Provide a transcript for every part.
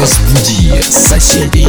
Разбуди соседей.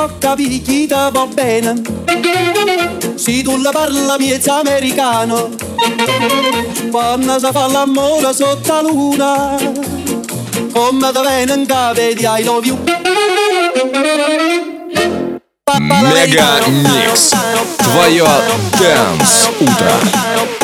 Come da porca picchita va bene Se tu la parla miezza americano Quando si fa l'amore sotto la luna Come da bene che vedi I love you Мега Микс. Твое Дэнс Утро.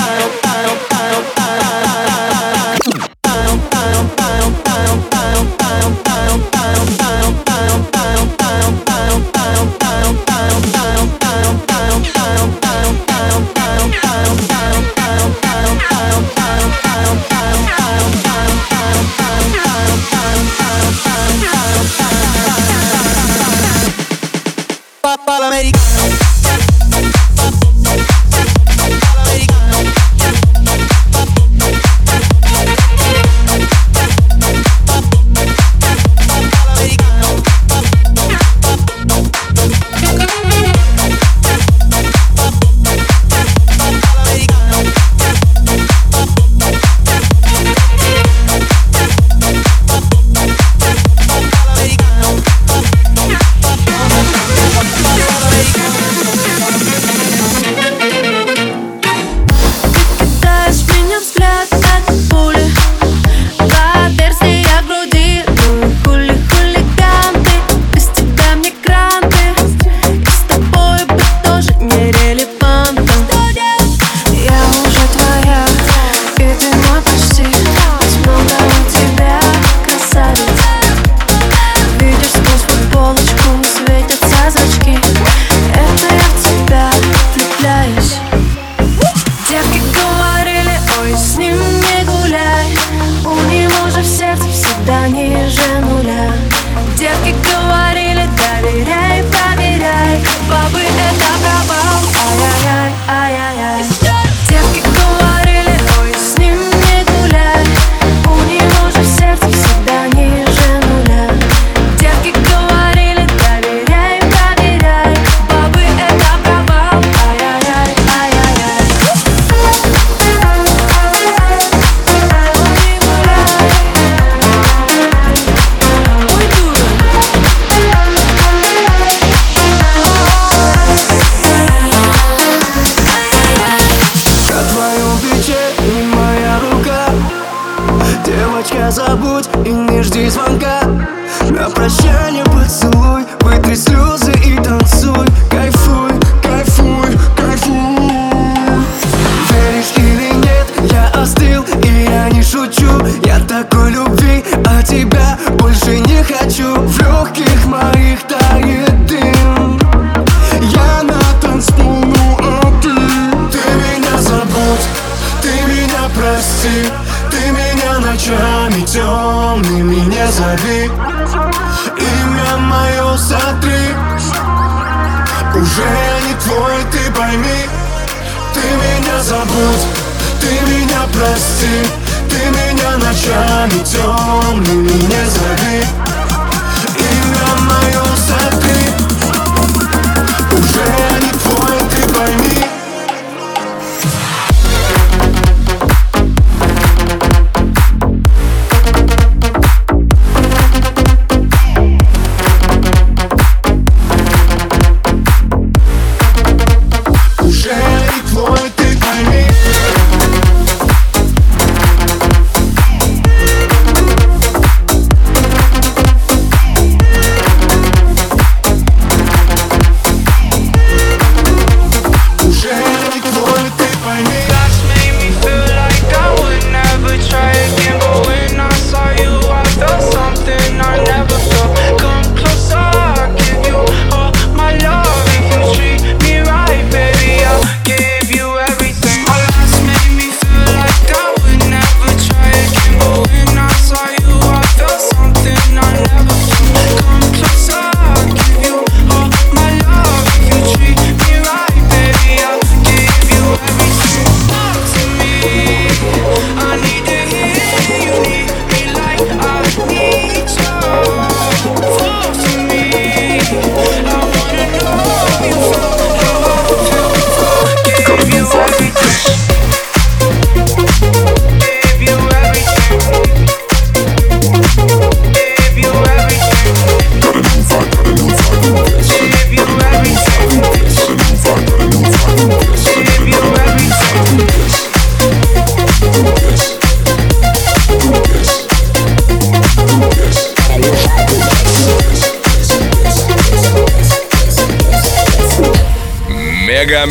такой любви, а тебя больше не хочу. В легких моих тает дым. Я на танцполу, а ты? Ты меня забудь, ты меня прости. Ты меня ночами темными не зови. Имя мое сотри. Уже я не твой, ты пойми. Ты меня забудь, ты меня прости ночами темными не зови.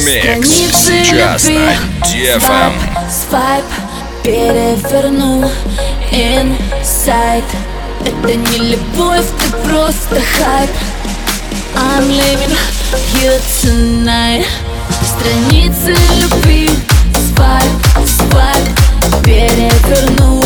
Микс. Час на DFM. Переверну инсайт. Это не любовь, ты просто хайп. I'm leaving you tonight. Страницы любви. Свайп, свайп, переверну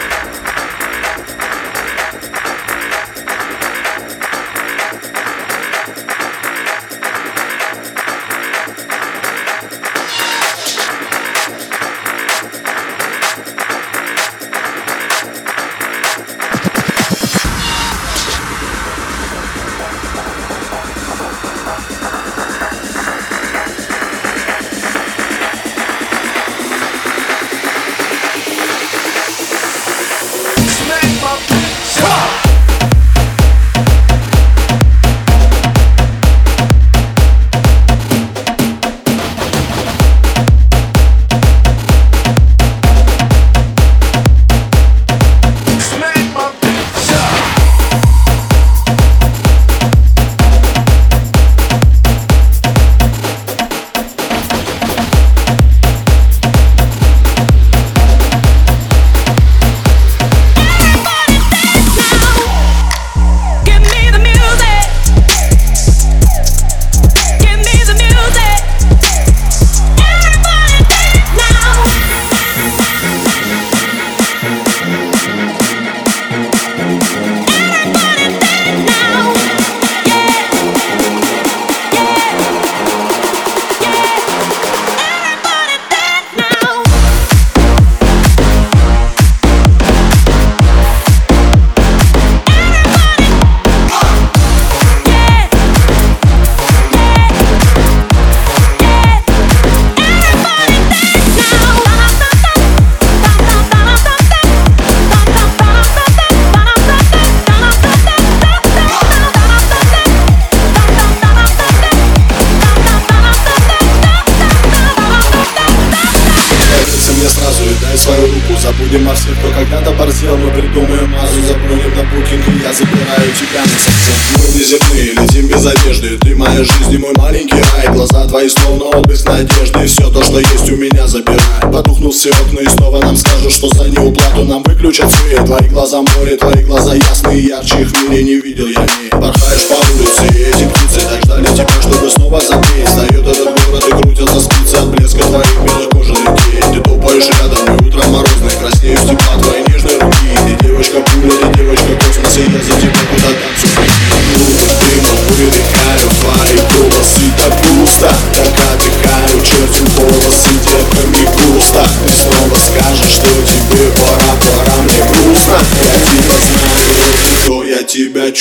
Борзел Мы придумаем мазу, запрыгнем на букинг И я забираю тебя на совсем. Мы неземные, летим без одежды Ты моя жизнь и мой маленький рай. Глаза твои словно отблеск надежды Все то, что есть у меня забирай. Потухнут все окна и снова нам скажут Что за неуплату нам выключат свет. Твои глаза море, твои глаза ясные Ярче их в мире не видел я не Порхаешь по улице, и эти птицы Так ждали тебя, чтобы снова запеть. Встает этот город и крутятся спицы От блеска твоих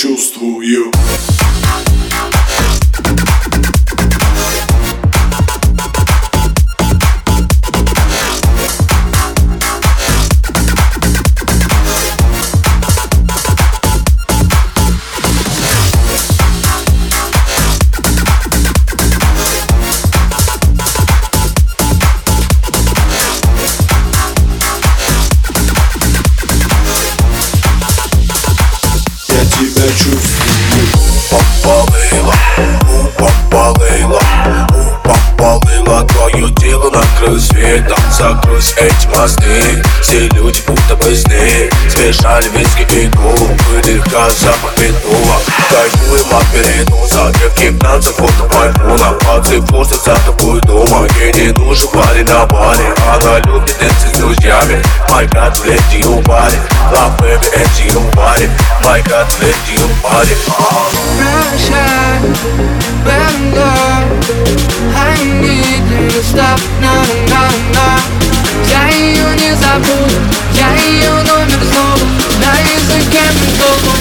тебя Попалила, у попалила, Твое тело накрыл светом. Закрылись эти мосты Все люди будто бы сны Смешали виски и губ Выдыха запах петула Кайфуем от перенуса Девки в танцах будто пайфуна Пацы пустят за тобой дома Ей не нужен парень на баре Она любит танцы с друзьями My God, let you party Love baby, and you party My God, let you party Pressure, when I need you to stop, no, no, no. Я ее не забуду, я ее номер снова На языке придумал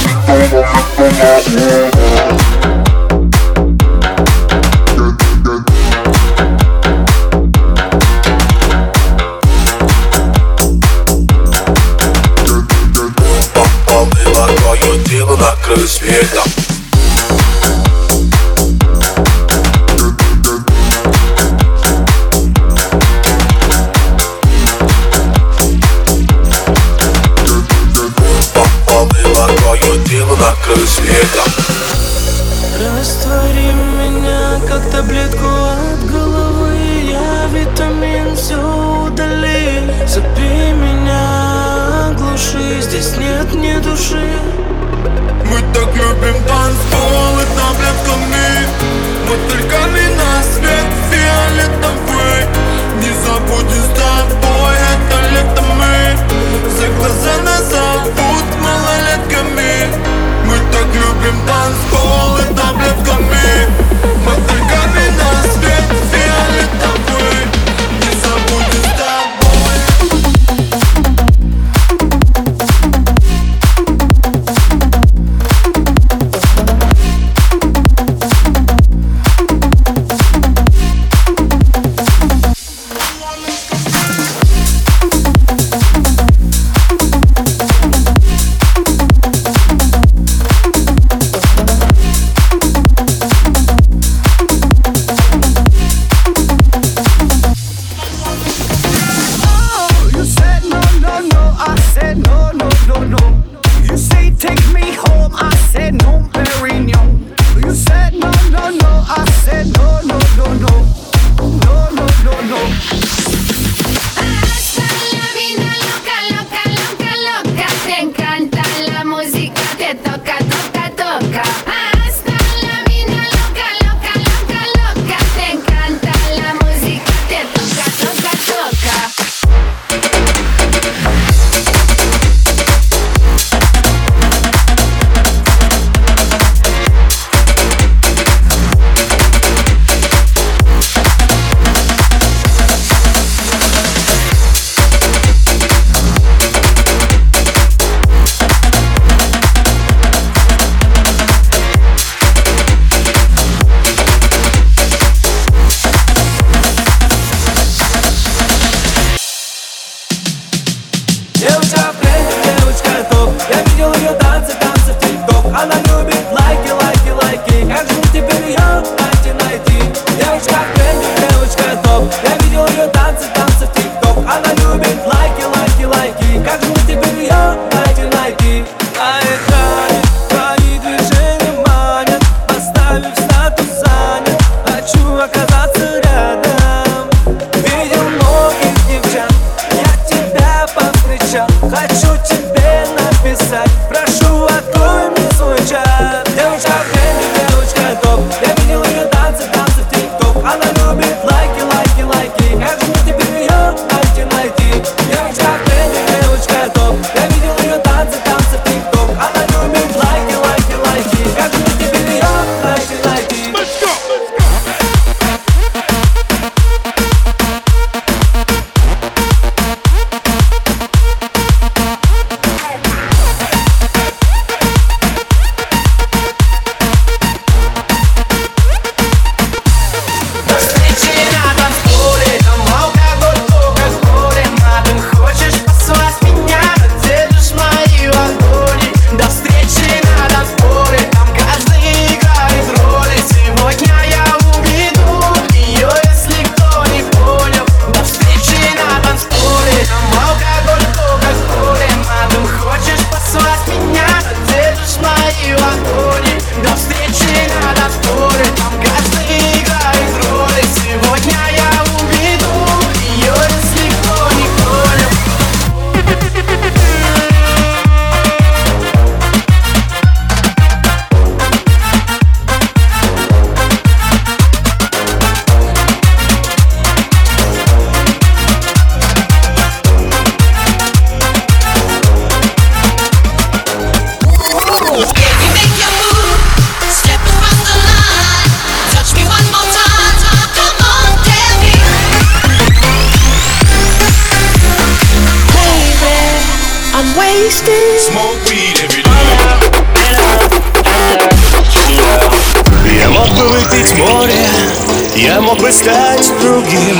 Раствори меня, как таблетку от головы. Я витамин, все удали. Запи меня, глуши, здесь нет ни души. Мы так любим танцпол и таблетками Мы. Только на свет фиолетовый. Не забудь с тобой, это лето мы. За глаза нас зовут малолетками. Мы так любим танцпол и таблетками on me. плыть море, я мог бы стать другим.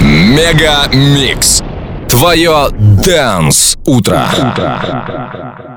Мега Микс. Твое Dance Утро. утро.